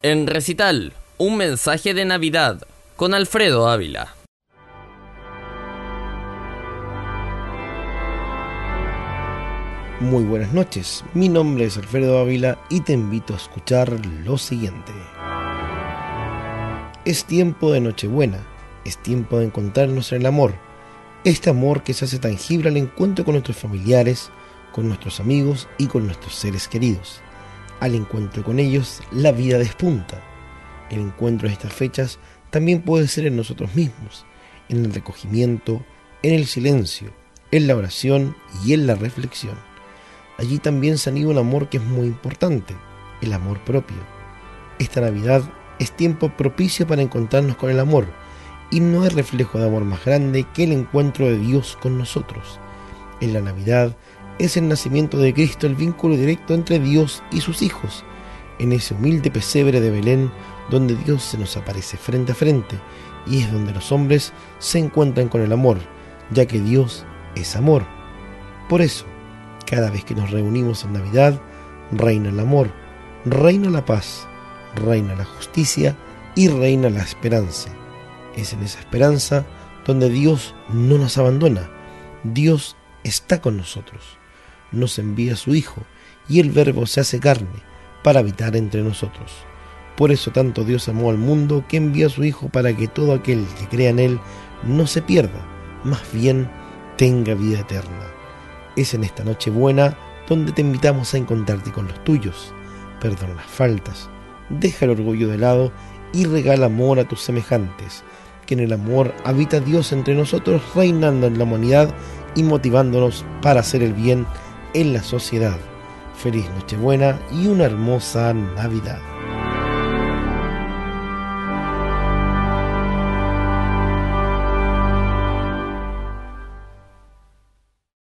En recital, un mensaje de Navidad con Alfredo Ávila. Muy buenas noches, mi nombre es Alfredo Ávila y te invito a escuchar lo siguiente. Es tiempo de Nochebuena, es tiempo de encontrarnos en el amor, este amor que se hace tangible al encuentro con nuestros familiares, con nuestros amigos y con nuestros seres queridos. Al encuentro con ellos, la vida despunta. El encuentro en estas fechas también puede ser en nosotros mismos, en el recogimiento, en el silencio, en la oración y en la reflexión. Allí también se anida un amor que es muy importante, el amor propio. Esta Navidad es tiempo propicio para encontrarnos con el amor, y no hay reflejo de amor más grande que el encuentro de Dios con nosotros. En la Navidad es el nacimiento de Cristo el vínculo directo entre Dios y sus hijos, en ese humilde pesebre de Belén donde Dios se nos aparece frente a frente y es donde los hombres se encuentran con el amor, ya que Dios es amor. Por eso, cada vez que nos reunimos en Navidad, reina el amor, reina la paz, reina la justicia y reina la esperanza. Es en esa esperanza donde Dios no nos abandona, Dios está con nosotros, nos envía su Hijo y el Verbo se hace carne para habitar entre nosotros. Por eso tanto Dios amó al mundo que envió a su Hijo para que todo aquel que crea en Él no se pierda, más bien tenga vida eterna es en esta noche buena donde te invitamos a encontrarte con los tuyos. Perdona las faltas, deja el orgullo de lado y regala amor a tus semejantes, que en el amor habita Dios entre nosotros, reinando en la humanidad y motivándonos para hacer el bien en la sociedad. Feliz Nochebuena y una hermosa Navidad.